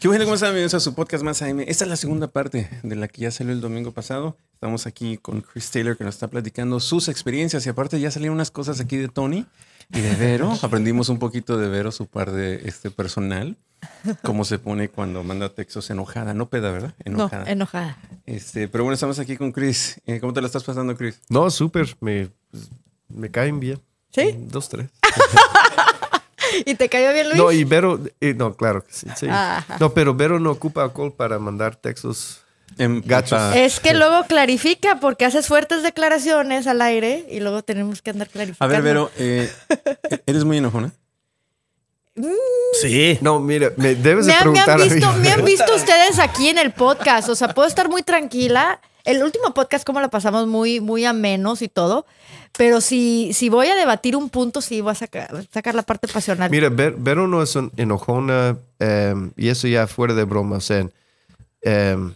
Qué bueno, ¿cómo están? Bienvenidos a su podcast más AM. Esta es la segunda parte de la que ya salió el domingo pasado. Estamos aquí con Chris Taylor que nos está platicando sus experiencias y aparte ya salieron unas cosas aquí de Tony y de Vero. Aprendimos un poquito de Vero, su par de este personal. Cómo se pone cuando manda textos enojada. No peda, ¿verdad? Enojada. No, enojada. Este, pero bueno, estamos aquí con Chris. Eh, ¿Cómo te la estás pasando, Chris? No, súper. Me, me caen bien. ¿Sí? Dos, tres. ¿Y te cayó bien, Luis? No, y Vero, no, claro que sí. No, pero Vero no ocupa alcohol para mandar textos en gachos. Es que luego clarifica porque haces fuertes declaraciones al aire y luego tenemos que andar clarificando. A ver, Vero, eh, ¿eres muy enojona? Mm. Sí. No, mira, me debes de preguntar me han, visto, me han visto ustedes aquí en el podcast. O sea, puedo estar muy tranquila. El último podcast, como lo pasamos muy, muy a menos y todo. Pero si, si voy a debatir un punto, sí voy a sacar, sacar la parte pasional. Mira, Ver, Vero no es un enojona, em, y eso ya fuera de broma, o sea, em,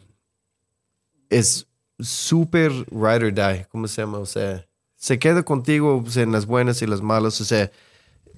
es súper ride or die, ¿cómo se llama? O sea, se queda contigo en las buenas y las malas, o sea...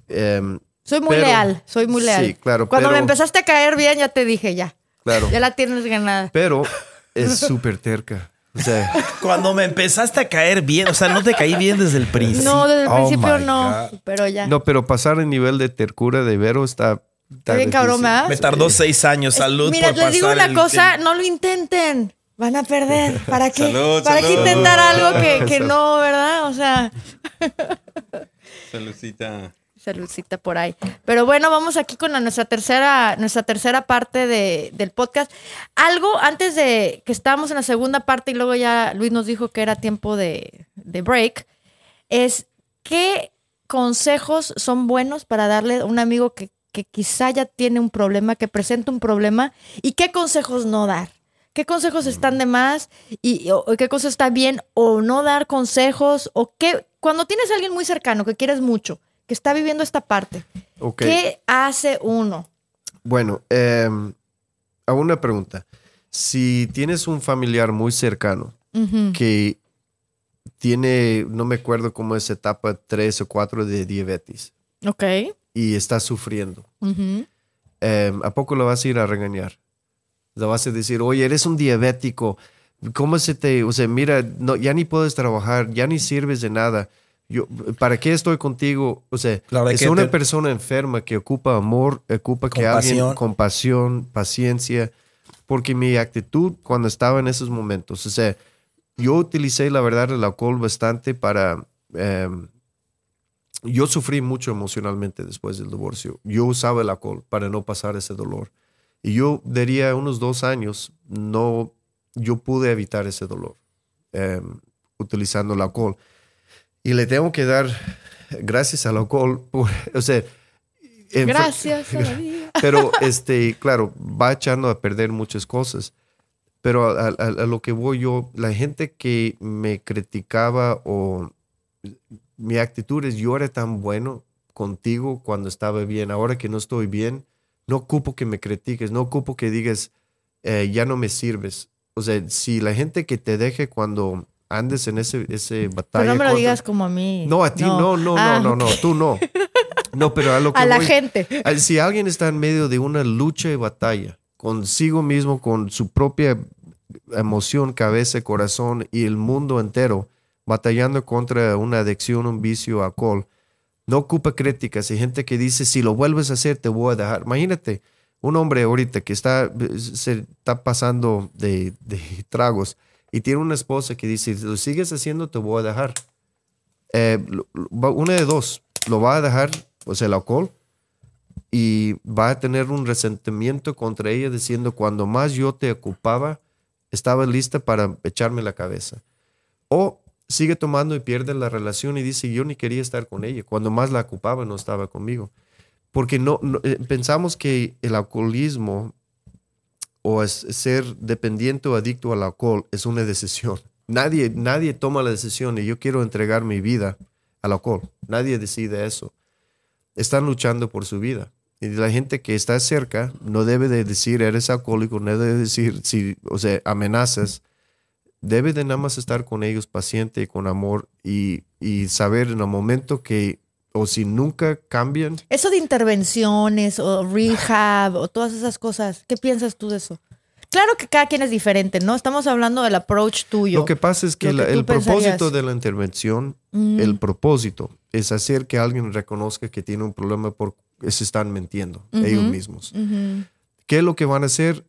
Em, soy muy leal, soy muy leal. Sí, claro. Cuando me empezaste a caer bien, ya te dije, ya. Claro. Ya la tienes ganada. Pero es súper terca. O sea, cuando me empezaste a caer bien, o sea, no te caí bien desde el principio. No, desde el oh principio no, pero ya. No, pero pasar el nivel de tercura de Vero está. está bien cabrón, Me tardó seis años. Salud. Mira, les digo una cosa, no lo intenten. Van a perder. ¿Para qué? ¿Para qué intentar algo que, que no, verdad? O sea. Saludcita saludcita por ahí. Pero bueno, vamos aquí con nuestra tercera, nuestra tercera parte del podcast. Algo antes de que estábamos en la segunda parte y luego ya Luis nos dijo que era tiempo de, break, es qué consejos son buenos para darle a un amigo que, que quizá ya tiene un problema, que presenta un problema, y qué consejos no dar. ¿Qué consejos están de más? ¿Y qué cosa está bien? ¿O no dar consejos? ¿O qué? Cuando tienes a alguien muy cercano que quieres mucho que está viviendo esta parte. ¿Qué hace uno? Bueno, eh, una pregunta. Si tienes un familiar muy cercano que tiene, no me acuerdo cómo es etapa 3 o 4 de diabetes. Ok. Y está sufriendo. Em, ¿A poco lo vas a ir a regañar? Le vas a decir, oye, eres un diabético. ¿Cómo se te, o sea, mira, no, ya ni puedes trabajar, ya ni sirves de nada yo, ¿para qué estoy contigo? O sea, es una persona enferma que ocupa amor, ocupa que alguien, compasión, paciencia, porque mi actitud cuando estaba en esos momentos, o sea, yo utilicé la verdad el alcohol bastante para... Em, yo sufrí mucho emocionalmente después del divorcio. Yo usaba el alcohol para no pasar ese dolor. Y yo diría unos dos años, no, yo pude evitar ese dolor em, utilizando el alcohol. Y le tengo que dar gracias al alcohol, o sea... Gracias a la vida. Pero, este, claro, va echando a perder muchas cosas. Pero a, lo que voy yo, la gente que me criticaba o mi actitud es yo era tan bueno contigo cuando estaba bien, ahora que no estoy bien, no ocupo que me critiques, no ocupo que digas, eh, ya no me sirves. O sea, si la gente que te deje cuando andes en ese, ese batalla. Pero no me lo digas como a mí. No, a ti no, no, no, no, no, tú no. No, pero a lo que A la gente. Si alguien está en medio de una lucha y batalla consigo mismo, con su propia emoción, cabeza, corazón y el mundo entero, batallando contra una adicción, un vicio, alcohol, no ocupa críticas y gente que dice, si lo vuelves a hacer, te voy a dejar. Imagínate, un hombre ahorita que está, se está pasando de, de tragos y tiene una esposa que dice, si lo sigues haciendo, te voy a dejar. Eh, una de dos, lo va a dejar, sea, el alcohol, y va a tener un resentimiento contra ella diciendo, cuando más yo te ocupaba, estaba lista para echarme la cabeza. O sigue tomando y pierde la relación y dice, yo ni quería estar con ella. Cuando más la ocupaba, no estaba conmigo. Porque no, eh, pensamos que el alcoholismo o es ser dependiente o adicto al alcohol es una decisión. Nadie, nadie toma la decisión y yo quiero entregar mi vida al alcohol. Nadie decide eso. Están luchando por su vida. Y la gente que está cerca no debe de decir eres alcohólico, no debe de decir si, o sea, amenazas. Debe de nada más estar con ellos paciente y con amor y, y saber en el momento que o si nunca cambian, Eso de intervenciones o rehab o todas esas cosas, ¿qué piensas tú de eso? Claro que cada quien es diferente, ¿no? Estamos hablando del approach tuyo. Lo que pasa es que, la- el propósito de la intervención, el propósito es hacer que alguien reconozca que tiene un problema porque se están mintiendo ellos mismos. ¿Qué es lo que van a hacer?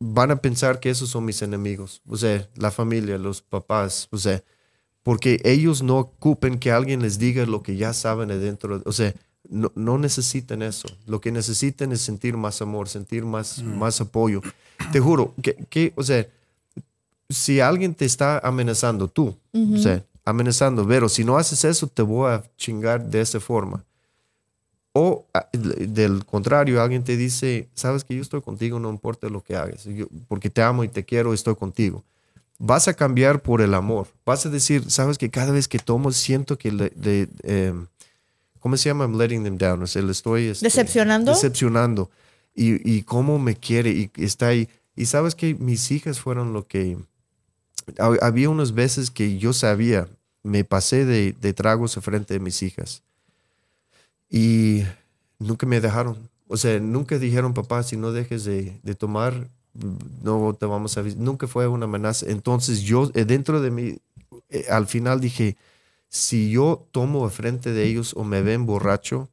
Van a pensar que esos son mis enemigos, o sea, la familia, los papás, o sea, porque ellos no ocupen que alguien les diga lo que ya saben adentro, o sea, no, no necesitan eso. Lo que necesitan es sentir más amor, sentir más, más apoyo. Te juro, que, que, o sea, si alguien te está amenazando, tú, o sea, amenazando, pero si no haces eso, te voy a chingar de esa forma. O a- del contrario, alguien te dice, sabes que yo estoy contigo, no importa lo que hagas, yo- porque te amo y te quiero, estoy contigo. Vas a cambiar por el amor. Vas a decir, sabes que cada vez que tomo siento que le, le, em, ¿cómo se llama? I'm letting them down. O sea, le estoy este, ¿Decepcionando? Decepcionando. Y, y cómo me quiere y está ahí. Y sabes que mis hijas fueron lo que... ha- Había unas veces que yo sabía, me pasé de, de tragos frente de mis hijas. Y nunca me dejaron. O sea, nunca dijeron, papá, si no dejes de, de tomar, no te vamos a... vis-". Nunca fue una amenaza. Entonces yo, eh, dentro de mí, eh, al final dije, si yo tomo frente de ellos o me ven borracho,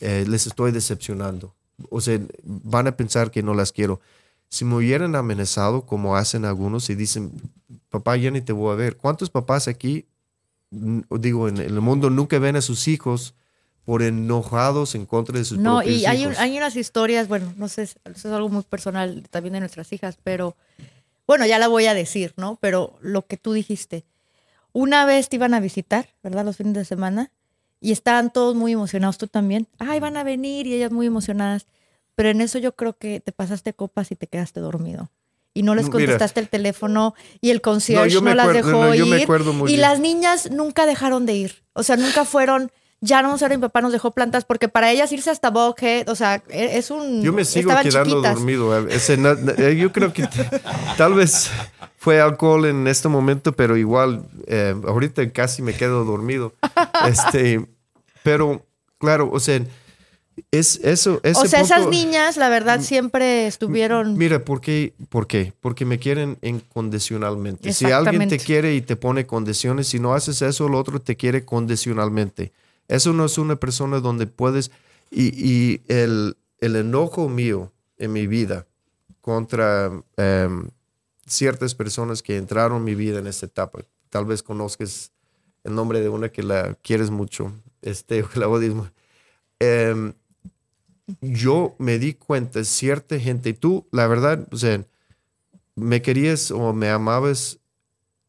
eh, les estoy decepcionando. O sea, van a pensar que no las quiero. Si me hubieran amenazado, como hacen algunos, y dicen, papá, ya ni te voy a ver. ¿Cuántos papás aquí, digo, en el mundo nunca ven a sus hijos por enojados en contra de sus No, propios y hay, un- hijos? hay unas historias, bueno, no sé, eso es algo muy personal también de nuestras hijas, pero bueno, ya la voy a decir, ¿no? Pero lo que tú dijiste, una vez te iban a visitar, ¿verdad? Los fines de semana, y estaban todos muy emocionados, tú también. Ay, van a venir y ellas muy emocionadas. Pero en eso yo creo que te pasaste copas y te quedaste dormido. Y no les No, mira. contestaste el teléfono y el concierge yo no, me las acuerdo- dejó no, ir. acuerdo y bien. las niñas nunca dejaron de ir. O sea, nunca fueron, ya no vamos a ver, mi papá nos dejó plantas, porque para ellas irse hasta Buckhead, o sea, e- es un... Yo me sigo quedando chiquitas. dormido. eh, ese eh, yo creo que tal vez fue alcohol en este momento, pero igual eh, ahorita casi me quedo dormido. Este, pero claro, o sea, es eso. O ese sea, esas niñas, la verdad, siempre estuvieron... Mira, ¿por qué? ¿por qué? Porque me quieren incondicionalmente. Si alguien te quiere y te pone condiciones, si no haces eso, el otro te quiere condicionalmente. Eso no es una persona donde puedes... Y, el, el enojo mío en mi vida contra em, ciertas personas que entraron en mi vida en esta etapa, tal vez conozcas el nombre de una que la quieres mucho, este, la odias Em, yo me di cuenta, cierta gente, y tú, la verdad, o sea, me querías o me amabas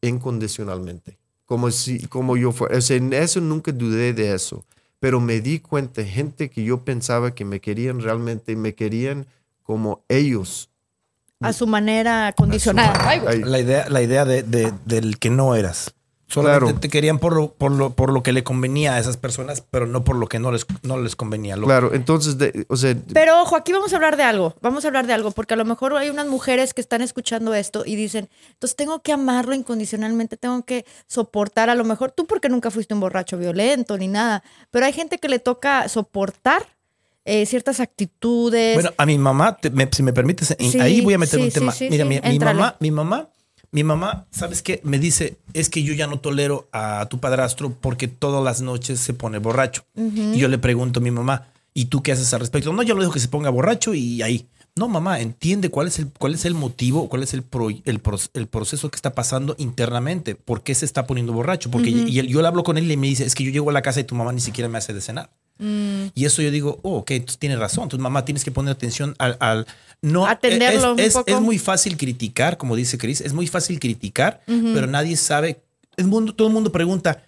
incondicionalmente, como si, como yo fuera, o sea, en eso nunca dudé de eso, pero me di cuenta, gente que yo pensaba que me querían realmente, me querían como ellos. a su manera condicionada. La idea, la idea de, de- del que no eras. Solamente Claro. te querían por lo, por, lo, por lo que le convenía a esas personas, pero no por lo que no les, no les convenía. Lo- claro, entonces, de- o sea, Pero ojo, aquí vamos a hablar de algo. Vamos a hablar de algo, porque a lo mejor hay unas mujeres que están escuchando esto y dicen, entonces tengo que amarlo incondicionalmente, tengo que soportar, a lo mejor tú porque nunca fuiste un borracho violento ni nada, pero hay gente que le toca soportar eh, ciertas actitudes. Bueno, a mi mamá, te- me- si me permites, Sí, ahí voy a meter sí, un tema. sí, Mira, sí, mi, mi mamá, mi mamá, mi mamá, ¿sabes qué? Me dice, es que yo ya no tolero a tu padrastro porque todas las noches se pone borracho. Y yo le pregunto a mi mamá, ¿y tú qué haces al respecto? No, yo lo dejo que se ponga borracho y ahí. No, mamá, entiende cuál es el, cuál es el motivo, cuál es el, pro- el, pro- el proceso que está pasando internamente. ¿Por qué se está poniendo borracho? Porque y él- yo le hablo con él y me dice, es que yo llego a la casa y tu mamá ni siquiera me hace de cenar. Mm. Y eso yo digo, oh, ok, entonces tienes razón. Tu mamá tienes que poner atención al. al- no, Atenderlo es, un poco. es muy fácil criticar, como dice Chris, es muy fácil criticar, pero nadie sabe. El mundo, todo el mundo pregunta,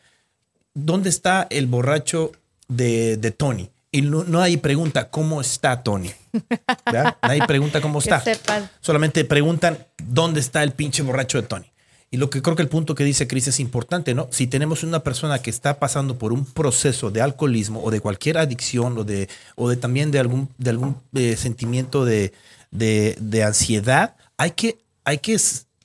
¿dónde está el borracho de, de Tony? Y no, nadie pregunta, ¿cómo está Tony? ¿Verdad? Nadie pregunta cómo está. Solamente preguntan, ¿dónde está el pinche borracho de Tony? Y lo que creo que el punto que dice Chris es importante, ¿no? Si tenemos una persona que está pasando por un proceso de alcoholismo o de cualquier adicción o de, o de también de algún, de algún eh, sentimiento de, de, de ansiedad, hay que, hay que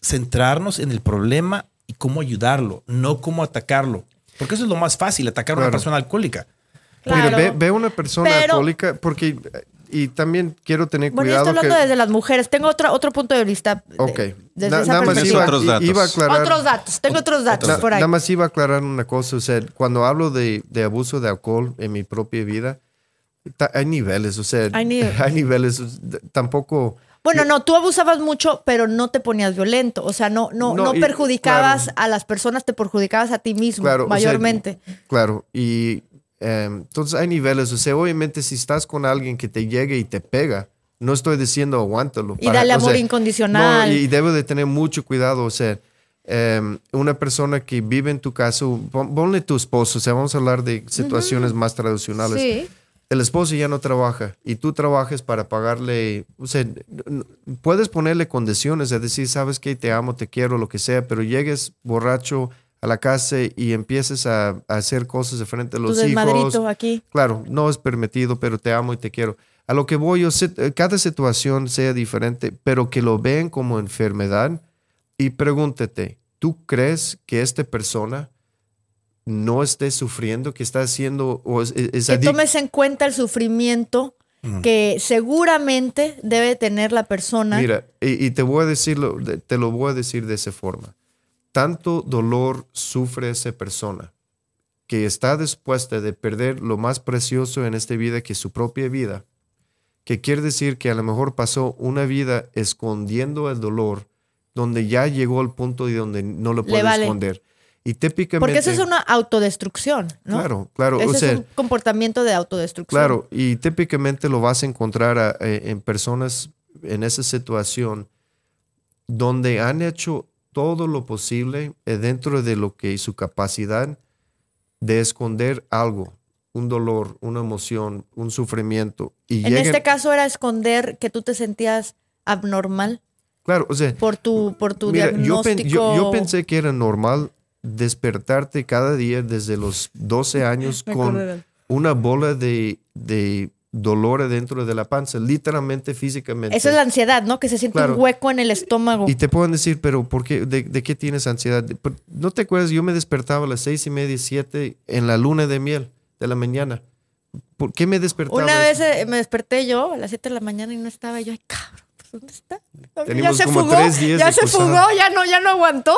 centrarnos en el problema y cómo ayudarlo, no cómo atacarlo. Porque eso es lo más fácil, atacar a una persona alcohólica. Claro. Mira, ve, ve una persona Pero- alcohólica porque y también quiero tener Bueno, yo cuidado estoy hablando que desde las mujeres. Tengo otro, otro punto de vista. de- Ok. Desde Na- esa nada más perspectiva. iba, Otros datos. iba a aclarar Otros datos. Tengo otros datos Na- por ahí. Nada más iba a aclarar una cosa, o sea, cuando hablo de, de abuso de alcohol en mi propia vida, ta- hay niveles, o sea, Hay nive- hay niveles, tampoco... Bueno, no, tú abusabas mucho, pero no te ponías violento. O sea, no, no, no, No, y- perjudicabas claro. a las personas, te perjudicabas a ti mismo, Claro, o sea, mayormente. Claro, y entonces hay niveles, o sea, obviamente si estás con alguien que te llegue y te pega, no estoy diciendo aguántalo. Y dale o amor sea, incondicional. No, y debe de tener mucho cuidado, o sea, eh, una persona que vive en tu casa, pon- ponle tu esposo, o sea, vamos a hablar de situaciones más tradicionales. sí. el esposo ya no trabaja y tú trabajas para pagarle, o sea, puedes ponerle condiciones, es decir, sabes que te amo, te quiero, lo que sea, pero llegues borracho a la casa y empieces a, a hacer cosas de frente a Tu los desmadrito hijos. aquí. Claro, no es permitido, pero te amo y te quiero. A lo que voy, yo sé, eh, cada situación sea diferente, pero que lo vean como enfermedad y pregúntate, ¿tú crees que esta persona no esté sufriendo, que está haciendo o es, es Que tomes en cuenta el sufrimiento que seguramente debe tener la persona. Mira, y, y te voy a decirlo, de- te lo voy a decir de esa forma. Tanto dolor sufre esa persona que está dispuesta de perder lo más precioso en esta vida, que es su propia vida, que quiere decir que a lo mejor pasó una vida escondiendo el dolor, donde ya llegó al punto de donde no lo puede vale. esconder. Y típicamente... porque eso es una autodestrucción, ¿no? Claro, claro. Ese o sea, es un comportamiento de autodestrucción. Claro, y típicamente lo vas a encontrar a- eh, en personas en esa situación donde han hecho todo lo posible eh, dentro de lo que su capacidad de esconder algo, un dolor, una emoción, un sufrimiento. Y En este caso era esconder que tú te sentías abnormal claro, o sea, por tu, por tu mira, diagnóstico. yo- yo pensé que era normal despertarte cada día desde los 12 años con una bola de, de dolor adentro de la panza, literalmente, físicamente. Esa es la ansiedad, ¿no? Que se siente Claro. un hueco en el estómago. Y te pueden decir, pero ¿por qué? ¿De, de qué tienes ansiedad? ¿No te acuerdas? Yo me despertaba a las seis y media, siete en la luna de miel de la mañana. ¿Por qué me despertaba? Una vez eh, me desperté yo a las 7 de la mañana y no estaba. Y yo, ay, cabrón, pues, ¿dónde está? ya se como fugó, tres días ya se cruzada. fugó, ya no, ya no aguantó.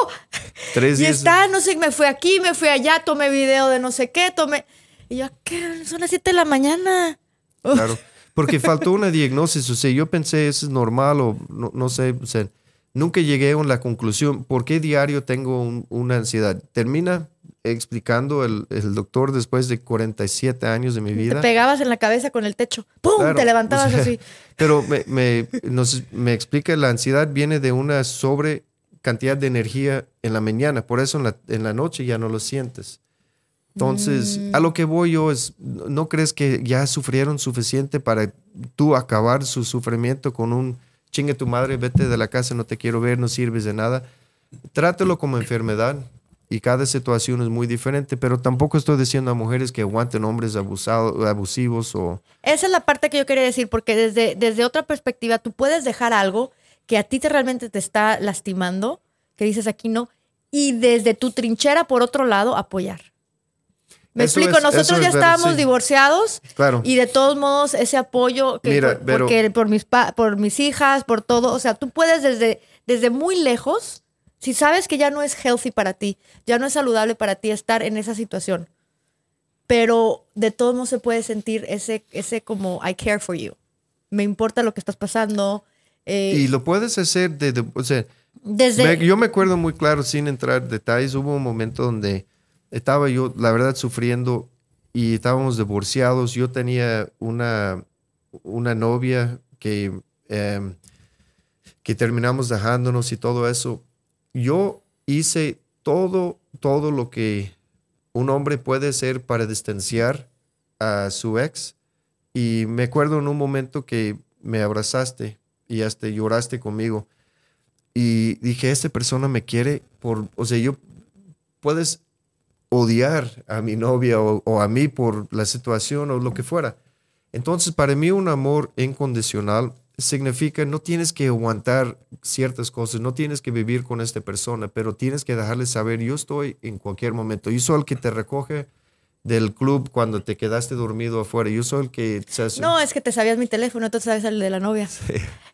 Tres Y días. está, no sé, me fui aquí, me fui allá, tomé video de no sé qué, tomé. Y yo, ¿qué? Son las 7 de la mañana. Claro. Porque faltó una diagnosis. O sea, yo pensé, eso es normal o no, no sé. O sea, nunca llegué a la conclusión. ¿Por qué diario tengo un- una ansiedad? Termina explicando el, el doctor después de 47 años de mi Te vida. pegabas en la cabeza con el techo. ¡Pum! Claro, te levantabas o sea, así. Pero me, me, nos- me explica la ansiedad viene de una sobre cantidad de energía en la mañana, por eso en la, en la noche ya no lo sientes. Entonces, a lo que voy yo es, ¿no crees que ya sufrieron suficiente para tú acabar su sufrimiento con un chingue tu madre, vete de la casa, no te quiero ver, no sirves de nada? Trátelo como enfermedad y cada situación es muy diferente, pero tampoco estoy diciendo a mujeres que aguanten hombres abusados, abusivos o... Esa es la parte que yo quería decir, porque desde, desde otra perspectiva tú puedes dejar algo que a ti te realmente te está lastimando, que dices aquí no, y desde tu trinchera, por otro lado, apoyar. Me Eso explico, es- nosotros ya es estábamos sí. divorciados Claro. y de todos modos ese apoyo que Mira, por, pero- porque por mis pa- por mis hijas, por todo, o sea, tú puedes desde desde muy lejos, si sabes que ya no es healthy para ti, ya no es saludable para ti estar en esa situación. Pero de todos modos se puede sentir ese ese como I care for you. Me importa lo que estás pasando. eh, Y lo puedes hacer de, de- o sea, desde me- yo me acuerdo muy claro, sin entrar en detalles, hubo un momento donde estaba yo, la verdad, sufriendo y estábamos divorciados. Yo tenía una, una novia que, em, que terminamos dejándonos y todo eso. Yo hice todo, todo lo que un hombre puede hacer para distanciar a su ex. Y me acuerdo en un momento que me abrazaste y hasta lloraste conmigo. Y dije, esta persona me quiere por, o sea, yo puedes odiar a mi novia o, o a mí por la situación o lo que fuera. Entonces, para mí un amor incondicional significa no tienes que aguantar ciertas cosas, no tienes que vivir con esta persona, pero tienes que dejarle saber, yo estoy en cualquier momento, yo soy el que te recoge del club cuando te quedaste dormido afuera. Yo soy el que hace- No, es que te sabías mi teléfono, entonces sabes el de la novia.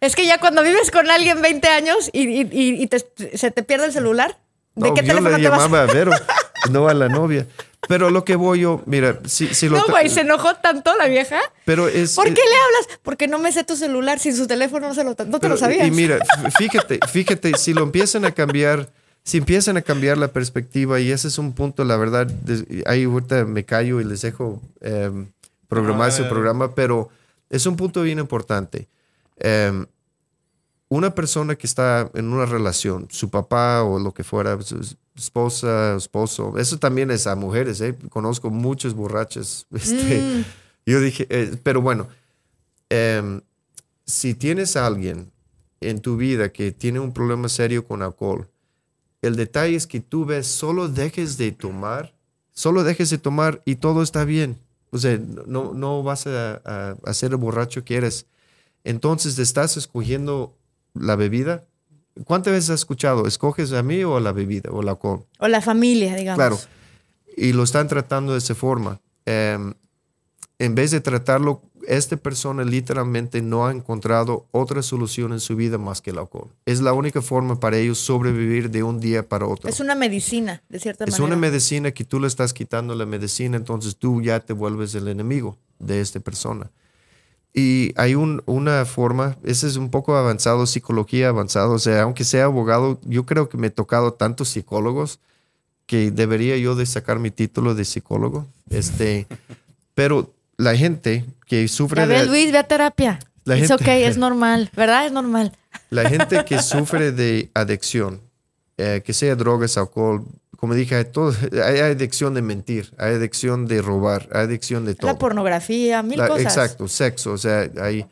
Es que ya cuando vives con alguien 20 años y, y- y- te- se te pierde el celular, ¿de No, qué yo teléfono le te vas? llamaba a Vero, no a la novia. Pero lo que voy yo, mira, si, si lo No, güey, se enojó tanto la vieja. Pero es. ¿Por es- qué le hablas? Porque no me sé tu celular. Sin su teléfono no, se lo, no te pero- lo sabías. Y mira, fíjate, fíjate, si lo empiezan a cambiar, si empiezan a cambiar la perspectiva, y ese es un punto, la verdad, ahí ahorita me callo y les dejo em, programar No, su programa, pero es un punto bien importante. Em, una persona que está en una relación, su papá o lo que fuera, su esposa, esposo, eso también es a mujeres, ¿eh? conozco muchas borrachas. Este, Mm. Yo dije, eh, pero bueno, em, si tienes a alguien en tu vida que tiene un problema serio con alcohol, el detalle es que tú ves, solo dejes de tomar, solo dejes de tomar y todo está bien. O sea, no, no vas a, a, a ser el borracho que eres. Entonces, te estás escogiendo la bebida. ¿Cuántas veces has escuchado? ¿Escoges a mí o a la bebida o el alcohol? O la familia, digamos. Claro. Y lo están tratando de esa forma. Em, en vez de tratarlo, esta persona literalmente no ha encontrado otra solución en su vida más que el alcohol. Es la única forma para ellos sobrevivir de un día para otro. Es una medicina, de cierta Es manera. una medicina que tú le estás quitando la medicina, entonces tú ya te vuelves el enemigo de esta persona. Y hay un- una forma, ese es un poco avanzado, psicología avanzado, o sea, aunque sea abogado, yo creo que me he tocado tantos psicólogos que debería yo de sacar mi título de psicólogo. Este, pero la gente que sufre Ya ve, de... Luis, ve a terapia. Es ok, es normal, ¿verdad? Es normal. La gente que sufre de adicción, eh, que sea drogas, alcohol, como dije, hay, todo, hay adicción de mentir, hay adicción de robar, hay adicción de todo. La pornografía, mil La- cosas. Exacto, sexo, o sea, hay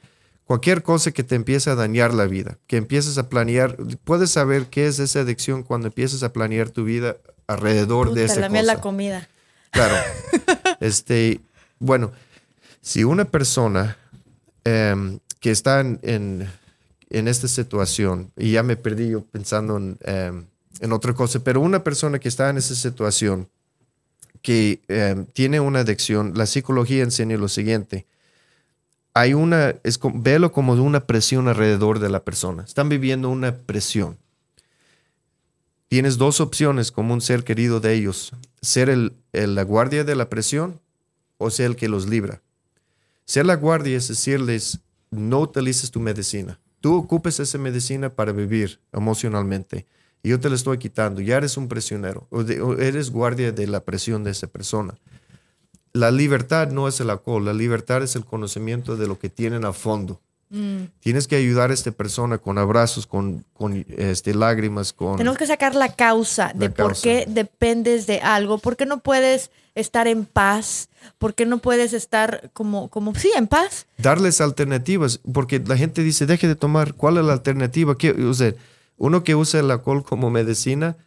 cualquier cosa que te empiece a dañar la vida, que empieces a planear, puedes saber qué es esa adicción cuando empiezas a planear tu vida alrededor de esa la cosa. la comida. Claro. este, bueno, si una persona em, que está en, en- en esta situación, y ya me perdí yo pensando en, em, en otra cosa, pero una persona que está en esa situación, que em, tiene una adicción, la psicología enseña lo siguiente. Hay una, es, como- véelo como una presión alrededor de la persona. Están viviendo una presión. Tienes dos opciones como un ser querido de ellos. Ser el, el- la guardia de la presión o ser el que los libra. Ser la guardia es decirles, no utilices tu medicina. Tú ocupes esa medicina para vivir emocionalmente. Y yo te la estoy quitando. Ya eres un prisionero. O, de- o eres guardia de la presión de esa persona. La libertad no es el alcohol. La libertad es el conocimiento de lo que tienen a fondo. Mm. Tienes que ayudar a esta persona con abrazos, con, con este, lágrimas, con... Tenemos que sacar la causa de por qué dependes de algo, por qué no puedes estar en paz, por qué no puedes estar como, como sí, en paz. darles alternativas, porque la gente dice, deje de tomar, ¿cuál es la alternativa? ¿Qué, o sea, uno que usa el alcohol como medicina,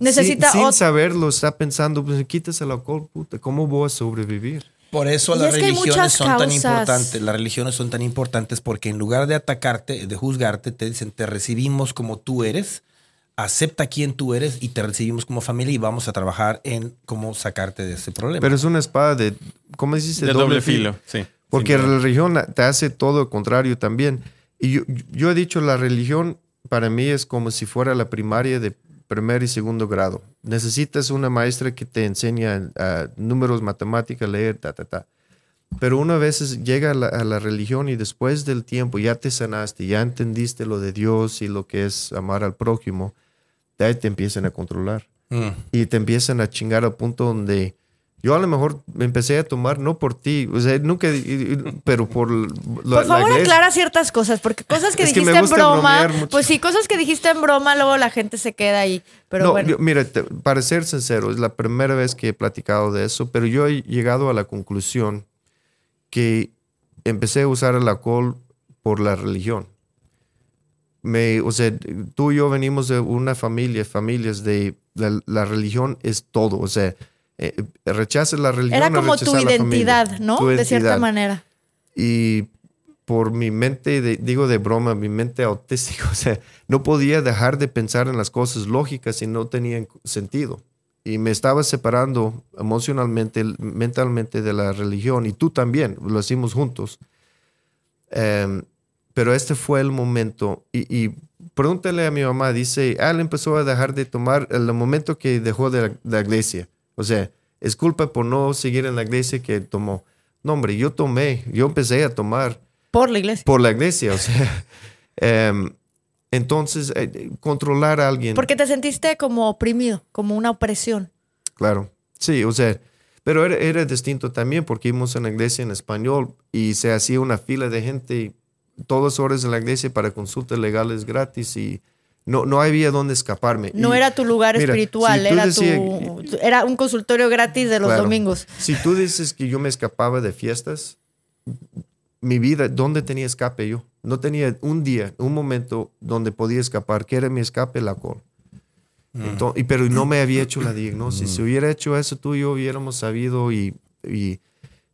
Necesita sin, sin saberlo, está pensando, pues quitas el alcohol, puta, ¿cómo voy a sobrevivir? Por eso Y las es religiones son tan causas. importantes. Las religiones son tan importantes porque en lugar de atacarte, de juzgarte, te dicen, te recibimos como tú eres, acepta quién tú eres y te recibimos como familia y vamos a trabajar en cómo sacarte de ese problema. Pero es una espada de, ¿cómo dices? De doble filo, sí. Porque la religión te hace todo lo contrario también. Y yo, yo he dicho, la religión para mí es como si fuera la primaria de primer y segundo grado. Necesitas una maestra que te enseña ah, números, matemáticas, leer, ta, ta, ta. Pero una vez llega a la, a la religión y después del tiempo ya te sanaste, ya entendiste lo de Dios y lo que es amar al prójimo, de ahí te empiezan a controlar Mm. y te empiezan a chingar al punto donde yo a lo mejor me empecé a tomar no por ti, o sea, nunca, pero por la, Por la favor, iglesia. aclara ciertas cosas, porque cosas que Es que dijiste en gusta broma, pues sí, cosas que dijiste en broma, luego la gente se queda ahí. Pero no, bueno, yo- mira, te- para ser sincero, es la primera vez que he platicado de eso, pero yo he llegado a la conclusión que empecé a usar el alcohol por la religión. Me, o sea, tú y yo venimos de una familia, familias de la, la religión es todo, o sea, eh, rechazas la religión. era como tu familia. identidad, ¿no? Tu De cierta manera. Y por mi mente, de- digo de broma, mi mente autística, o sea, no podía dejar de pensar en las cosas lógicas y no tenían sentido. y me estaba separando emocionalmente, mentalmente de la religión y tú también, lo hicimos juntos. Em, pero este fue el momento y, y, pregúntale a mi mamá, dice, ah, él empezó a dejar de tomar el momento que dejó de la, iglesia. O sea, es culpa por no seguir en la iglesia que tomó. No, hombre, yo tomé, yo empecé a tomar. Por la iglesia. Por la iglesia, o sea. Em, entonces, eh, controlar a alguien. Porque te sentiste como oprimido, como una opresión. Claro, sí, o sea, pero era, distinto también porque íbamos en la iglesia en español y se hacía una fila de gente todas horas en la iglesia para consultas legales gratis y no, no había dónde escaparme. No era tu lugar espiritual, era, era un consultorio gratis de los domingos. Si tú dices que yo me escapaba de fiestas, mi vida, ¿dónde tenía escape yo? No tenía un día, un momento donde podía escapar. ¿Qué era mi escape? La alcohol. Mm. y, pero no me había hecho la diagnosis. Si mm. hubiera hecho eso tú y yo hubiéramos sabido y... y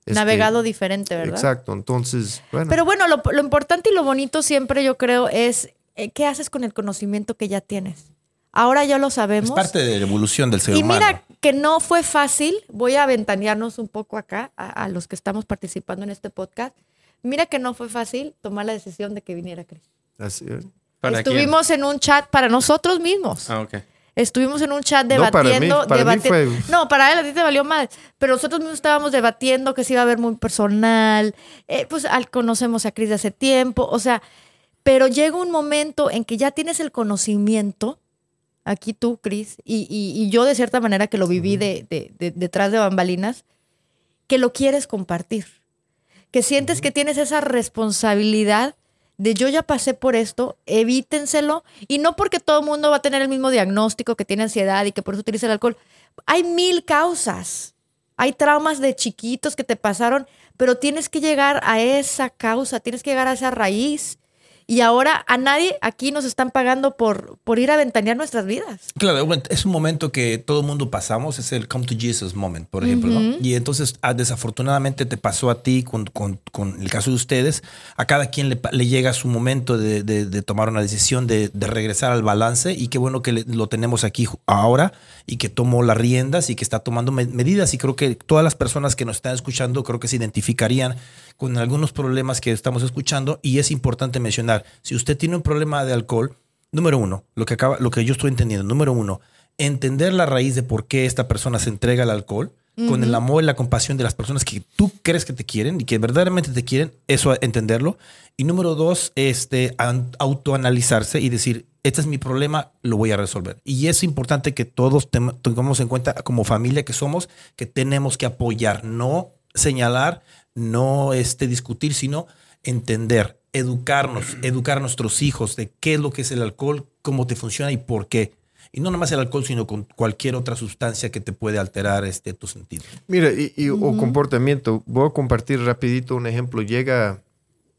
este, Navegado diferente, ¿verdad? Exacto, entonces, bueno. Pero bueno, lo, lo importante y lo bonito siempre yo creo es qué haces con el conocimiento que ya tienes. Ahora ya lo sabemos. Es parte de la evolución del ser humano. Y mira que no fue fácil. Voy a ventanearnos un poco acá a, los que estamos participando en este podcast. Mira que no fue fácil tomar la decisión de que viniera Cris. Así es. Estuvimos en un chat para nosotros mismos. Ah, ok. Estuvimos en un chat debatiendo. No, para, mí, no, para él a ti te valió mal. Pero nosotros mismos estábamos debatiendo que se iba a ver muy personal. Eh, pues al, conocemos a Cris de hace tiempo. O sea, pero llega un momento en que ya tienes el conocimiento, aquí tú, Cris, y, yo de cierta manera que lo viví de, detrás de bambalinas, que lo quieres compartir, que sientes que tienes esa responsabilidad de yo ya pasé por esto, evítenselo, y no porque todo el mundo va a tener el mismo diagnóstico, que tiene ansiedad y que por eso utiliza el alcohol. Hay mil causas. Hay traumas de chiquitos que te pasaron, pero tienes que llegar a esa causa, tienes que llegar a esa raíz y ahora a nadie aquí nos están pagando por, por ir a ventanear nuestras vidas. Claro, es un momento que todo el mundo pasamos, es el come to Jesus moment, por ejemplo. Y entonces, ah, desafortunadamente te pasó a ti con, con, con, el caso de ustedes, a cada quien le, le llega su momento de, de, tomar una decisión, de, de, regresar al balance y qué bueno que lo tenemos aquí ahora y que tomó las riendas y que está tomando medidas y creo que todas las personas que nos están escuchando creo que se identificarían con algunos problemas que estamos escuchando y es importante mencionar, si usted tiene un problema de alcohol, número uno, lo que, acaba, lo que yo estoy entendiendo, número uno, entender la raíz de por qué esta persona se entrega al alcohol, con el amor y la compasión de las personas que tú crees que te quieren y que verdaderamente te quieren, eso entenderlo. Y número dos, este, autoanalizarse y decir, este es mi problema, lo voy a resolver. Y es importante que todos tengamos en cuenta como familia que somos, que tenemos que apoyar, no señalar, no este, discutir, sino entender, educarnos, educar a nuestros hijos de qué es lo que es el alcohol, cómo te funciona y por qué. Y no nada más el alcohol, sino con cualquier otra sustancia que te puede alterar este, tu sentido. Mira, y, o comportamiento. Voy a compartir rapidito un ejemplo. Llega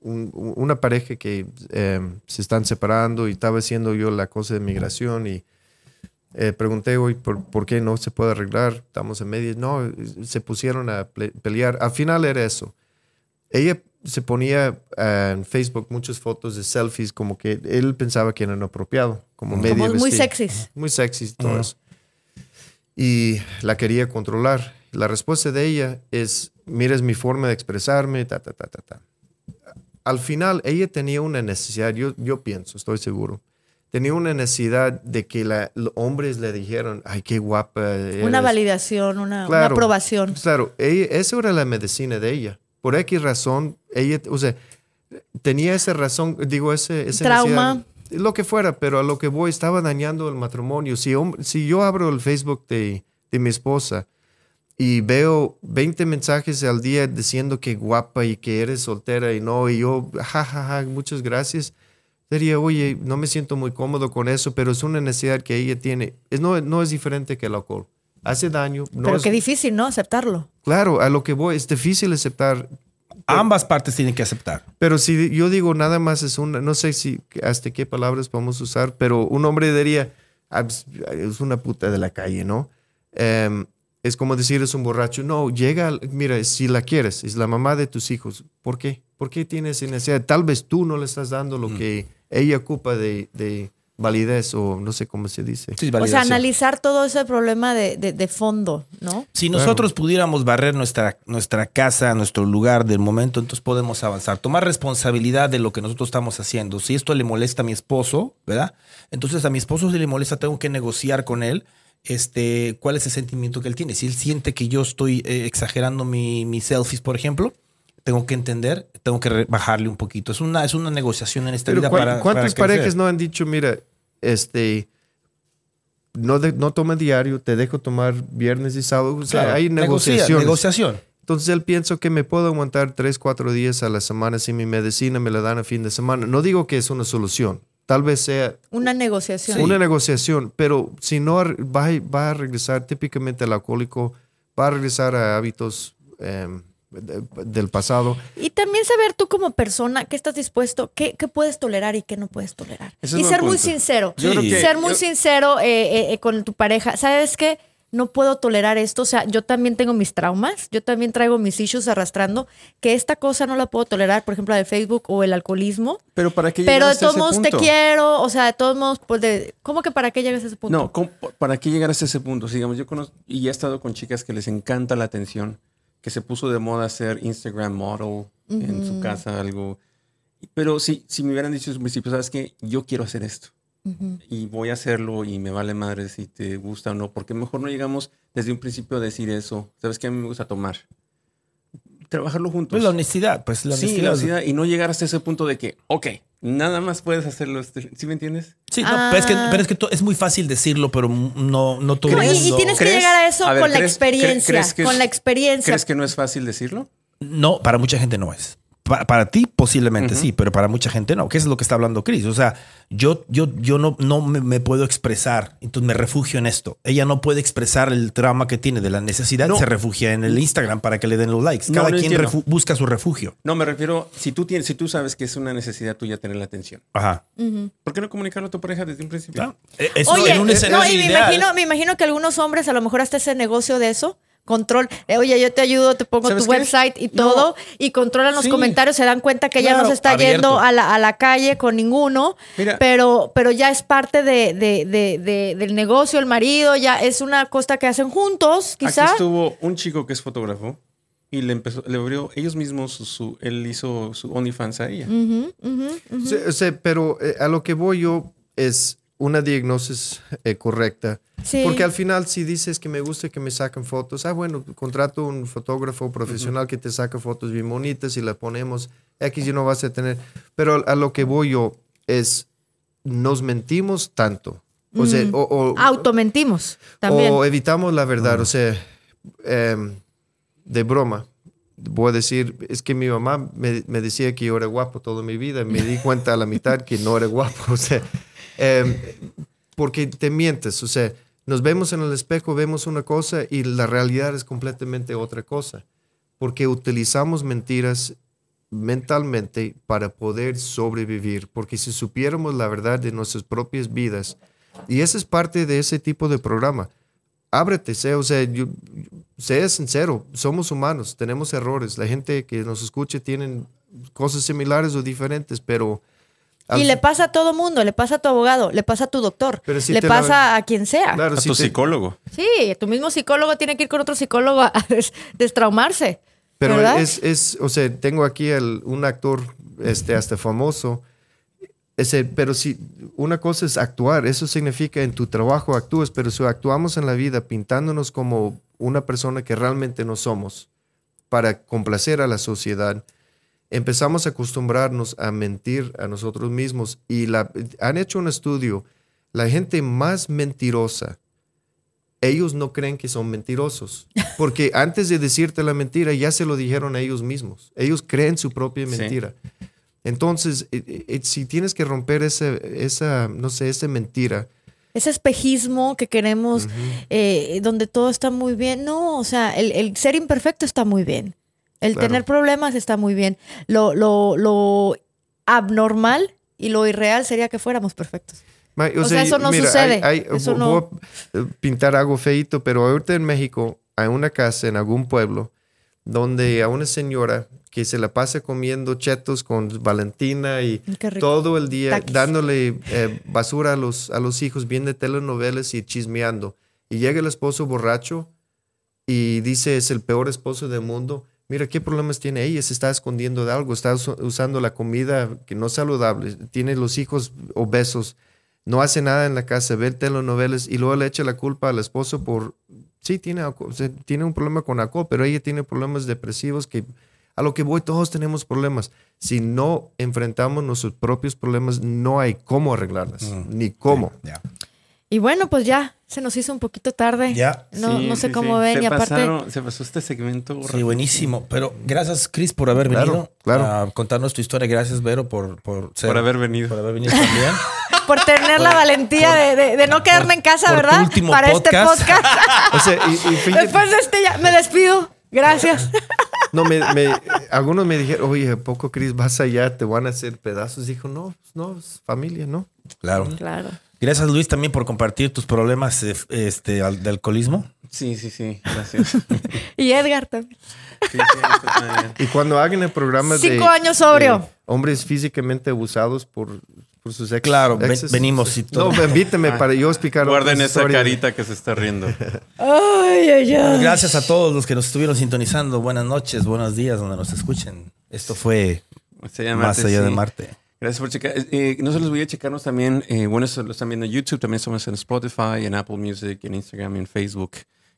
una pareja que em, se están separando y estaba haciendo yo la cosa de migración y eh, pregunté hoy por, por, qué no se puede arreglar, estamos en medio. No, se pusieron a pelear. Al final era eso. Ella se ponía eh, en Facebook muchas fotos de selfies como que él pensaba que eran apropiado, como medio Muy sexys. Muy sexys, todo eso. Y la quería controlar. La respuesta de ella es, mira, es mi forma de expresarme, ta, ta, ta, ta, ta. Al final, ella tenía una necesidad, yo, yo pienso, estoy seguro, tenía una necesidad de que los hombres le dijeran, ay, qué guapa. Una validación, una, aprobación. Claro, ella, esa era la medicina de ella. Por X razón, ella, o sea, tenía esa razón, digo, ese, ese trauma. lo que fuera, pero a lo que voy, estaba dañando el matrimonio. Si, si yo abro el Facebook de, de mi esposa y veo 20 mensajes al día diciendo que guapa y que eres soltera y no, y yo, jajaja, ja, ja, muchas gracias diría, oye, no me siento muy cómodo con eso, pero es una necesidad que ella tiene. Es, no, no es diferente que el alcohol. Hace daño. pero qué difícil, ¿no? Aceptarlo. Claro, a lo que voy, es difícil aceptar. Ambas partes tienen que aceptar. Pero si yo digo nada más es una, no sé si hasta qué palabras podemos usar, pero un hombre diría, ah, pues, es una puta de la calle, ¿no? Em, es como decir, es un borracho. No, llega, mira, si la quieres, es la mamá de tus hijos. ¿Por qué? ¿Por qué tienes necesidad? Tal vez tú no le estás dando lo mm. que ella ocupa de, validez o no sé cómo se dice. Sí, O sea, analizar todo ese problema de, de- de fondo, ¿no? Si nosotros pudiéramos barrer nuestra, nuestra casa, nuestro lugar del momento, entonces podemos avanzar. Tomar responsabilidad de lo que nosotros estamos haciendo. Si esto le molesta a mi esposo, ¿verdad? Entonces a mi esposo si le molesta, tengo que negociar con él. Este, cuál es el sentimiento que él tiene. Si él siente que yo estoy eh, exagerando mi- mis selfies, por ejemplo, tengo que entender, tengo que bajarle un poquito. Es una, es una negociación en esta Pero vida ¿cuán- para. ¿cuántas para parejas no han dicho, mira, este, no, de- no toma diario, te dejo tomar viernes y sábado? O sea, Claro, hay negocia- negociaciones. negociación. Entonces él pienso que me puedo aguantar tres, cuatro días a la semana si mi medicina me la dan a fin de semana. No digo que es una solución. Tal vez sea Una negociación. una negociación, pero si no va, a- va a regresar típicamente al alcohólico, va a regresar a hábitos em, de- del pasado. Y también saber tú como persona qué estás dispuesto, qué, qué puedes tolerar y qué no puedes tolerar. Ese y ser muy sincero. Que- ser muy yo- sincero eh, eh, eh, con tu pareja. ¿Sabes qué? No puedo tolerar esto. O sea, yo también tengo mis traumas. Yo también traigo mis issues arrastrando. Que esta cosa no la puedo tolerar, por ejemplo, la de Facebook o el alcoholismo. Pero para qué Pero de todos modos te quiero. O sea, de todos modos, pues de. ¿Cómo que para qué llegas a ese punto? No, ¿cómo- ¿para qué llegar hasta ese punto? Sigamos, yo conozco y he estado con chicas que les encanta la atención, que se puso de moda ser Instagram model en su casa, algo. Pero si, si me hubieran dicho un principio, ¿sabes qué? Yo quiero hacer esto Y voy a hacerlo y me vale madre si te gusta o no, porque mejor no llegamos desde un principio a decir eso. ¿Sabes qué? A mí me gusta tomar. Trabajarlo juntos. Pues la honestidad, pues la sí, honestidad. la honestidad, y no llegar hasta ese punto de que, ok, nada más puedes hacerlo. este- ¿Sí me entiendes? Sí, no, pero es que, Ah. pero es que es muy fácil decirlo, pero no, no todo No, el y, y mundo- tienes que ¿Crees? llegar a eso A ver, con la ¿crees- cre- experiencia. crees que con es- la experiencia. ¿Crees que no es fácil decirlo? No, para mucha gente no es. Pa- Para, ti posiblemente sí, pero para mucha gente no. ¿Qué es lo que está hablando Chris? O sea, yo, yo, yo no, no me, me puedo expresar, entonces me refugio en esto. Ella no puede expresar el trauma que tiene de la necesidad, No. se refugia en el Instagram para que le den los likes. No, Cada no quien busca su refugio. No, me refiero, si tú, tienes, si tú sabes que es una necesidad tuya tener la atención, Ajá. ¿por qué no comunicarlo a tu pareja desde un principio? Claro. Eh, Eso Oye, en un no, escenario y me ideal. imagino, me imagino que algunos hombres a lo mejor hasta ese negocio de eso, control, eh, oye, yo te ayudo, te pongo ¿Sabes tu qué? website y No. todo, y controlan los Sí. comentarios, se dan cuenta que ya no se está abierto. yendo a la, a la calle con ninguno, Mira. pero, pero ya es parte de, de- de- de- del negocio, el marido, ya es una cosa que hacen juntos, quizá. Aquí estuvo un chico que es fotógrafo y le empezó, le abrió ellos mismos, su, su- él hizo su OnlyFans a ella. Sí, pero eh, a lo que voy yo es una diagnosis eh, correcta. Sí. Porque al final, si dices que me gusta que me saquen fotos, ah, bueno, contrato un fotógrafo profesional que te saca fotos bien bonitas y las ponemos. X y no vas a tener. Pero a lo que voy yo es, nos mentimos tanto. O sea, o, o- Automentimos también. o evitamos la verdad. O sea, em, de broma. Voy a decir, es que mi mamá me, me decía que yo era guapo toda mi vida. Me di cuenta a la mitad que no era guapo. O sea, em, porque te mientes. O sea, nos vemos en el espejo, vemos una cosa y la realidad es completamente otra cosa. Porque utilizamos mentiras mentalmente para poder sobrevivir. Porque si supiéramos la verdad de nuestras propias vidas, y esa es parte de ese tipo de programa. Ábrete, sé, o sea, yo, sé sincero, somos humanos, tenemos errores. La gente que nos escuche tienen cosas similares o diferentes, pero... al- Y le pasa a todo mundo, le pasa a tu abogado, le pasa a tu doctor, Pero si le la- pasa a quien sea. Claro, A si tu te- psicólogo. Sí, tu mismo psicólogo tiene que ir con otro psicólogo a des- destraumarse. Pero ¿verdad? es, es, o sea, tengo aquí el- un actor este, hasta famoso. Ese, pero si una cosa es actuar, eso significa en tu trabajo actúes, pero si actuamos en la vida pintándonos como una persona que realmente no somos para complacer a la sociedad, empezamos a acostumbrarnos a mentir a nosotros mismos. Y la, han hecho un estudio, la gente más mentirosa, ellos no creen que son mentirosos, porque antes de decirte la mentira ya se lo dijeron a ellos mismos. Ellos creen su propia Sí. mentira. Entonces, eh, eh, si tienes que romper ese, esa, no sé, esa mentira, Ese espejismo que queremos, eh, donde todo está muy bien. No, o sea, el, el ser imperfecto está muy bien. El Claro. tener problemas está muy bien. Lo, lo, lo abnormal y lo irreal sería que fuéramos perfectos. Ma- O sea, eso no sucede. Eso no- Voy a eh, pintar algo feito, pero ahorita en México hay una casa en algún pueblo donde a una señora que se la pasa comiendo chetos con Valentina y rico. todo el día Taquis. dándole eh, basura a los, a los hijos, viendo telenovelas y chismeando. Y llega el esposo borracho y dice es el peor esposo del mundo. Mira, ¿qué problemas tiene ella? Se está escondiendo de algo, está us- usando la comida que no es saludable, tiene los hijos obesos, no hace nada en la casa, ve telenovelas y luego le echa la culpa al esposo por, sí, tiene, tiene un problema con alcohol, pero ella tiene problemas depresivos que a lo que voy, todos tenemos problemas. Si no enfrentamos nuestros propios problemas, no hay cómo arreglarlas, ni cómo. Y bueno, pues ya se nos hizo un poquito tarde. Ya. No, Sí, no sé sí, cómo sí. ven. Se y aparte, pasaron- se pasó este segmento. Sí, buenísimo. Pero gracias, Chris, por haber Claro, venido claro. a contarnos tu historia. Gracias, Vero, por, por, ser- Por haber venido. Por haber venido también. por tener la valentía de, de- de no quedarme en casa, por tu ¿verdad? último Para podcast. este podcast. O sea, y, y fíjate- Después de este ya me despido. Gracias. No, me, me- algunos me dijeron, oye, ¿a poco, Cris, vas allá, te van a hacer pedazos? Dijo, no, no, es familia, ¿no? Claro. Claro. Gracias, Luis, también por compartir tus problemas eh, este, de alcoholismo. Sí, sí, sí. Gracias. Y Edgar también. Sí, sí, también. Y cuando hagan el programa de... Cinco años sobrio. de hombres físicamente abusados por, por sus ex. Claro, exes. venimos y todo. No, invíteme para yo explicar. Guarden esa carita que se está riendo. Ay, ay, ay. Gracias a todos los que nos estuvieron sintonizando. Buenas noches, buenos días, donde nos escuchen. Esto fue Se llama Más allá de Marte. Gracias por checar. Eh, no se los voy a checarnos también. eh, bueno, eso lo están viendo en YouTube. También estamos en Spotify, en Apple Music, en Instagram y en Facebook.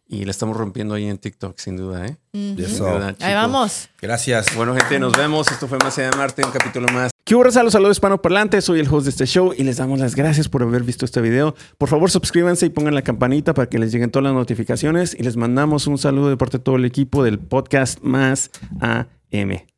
Y la estamos rompiendo ahí en TikTok, sin duda, ¿eh? Sin Eso. duda, Ahí vamos. Gracias. Bueno, gente, nos vemos. Esto fue Más allá de Marte, un capítulo más. ¿Qué hubo? Los saludos hispanoparlantes. Soy el host de este show y les damos las gracias por haber visto este video. Por favor, suscríbanse y pongan la campanita para que les lleguen todas las notificaciones. Y les mandamos un saludo de parte de todo el equipo del podcast Más AM.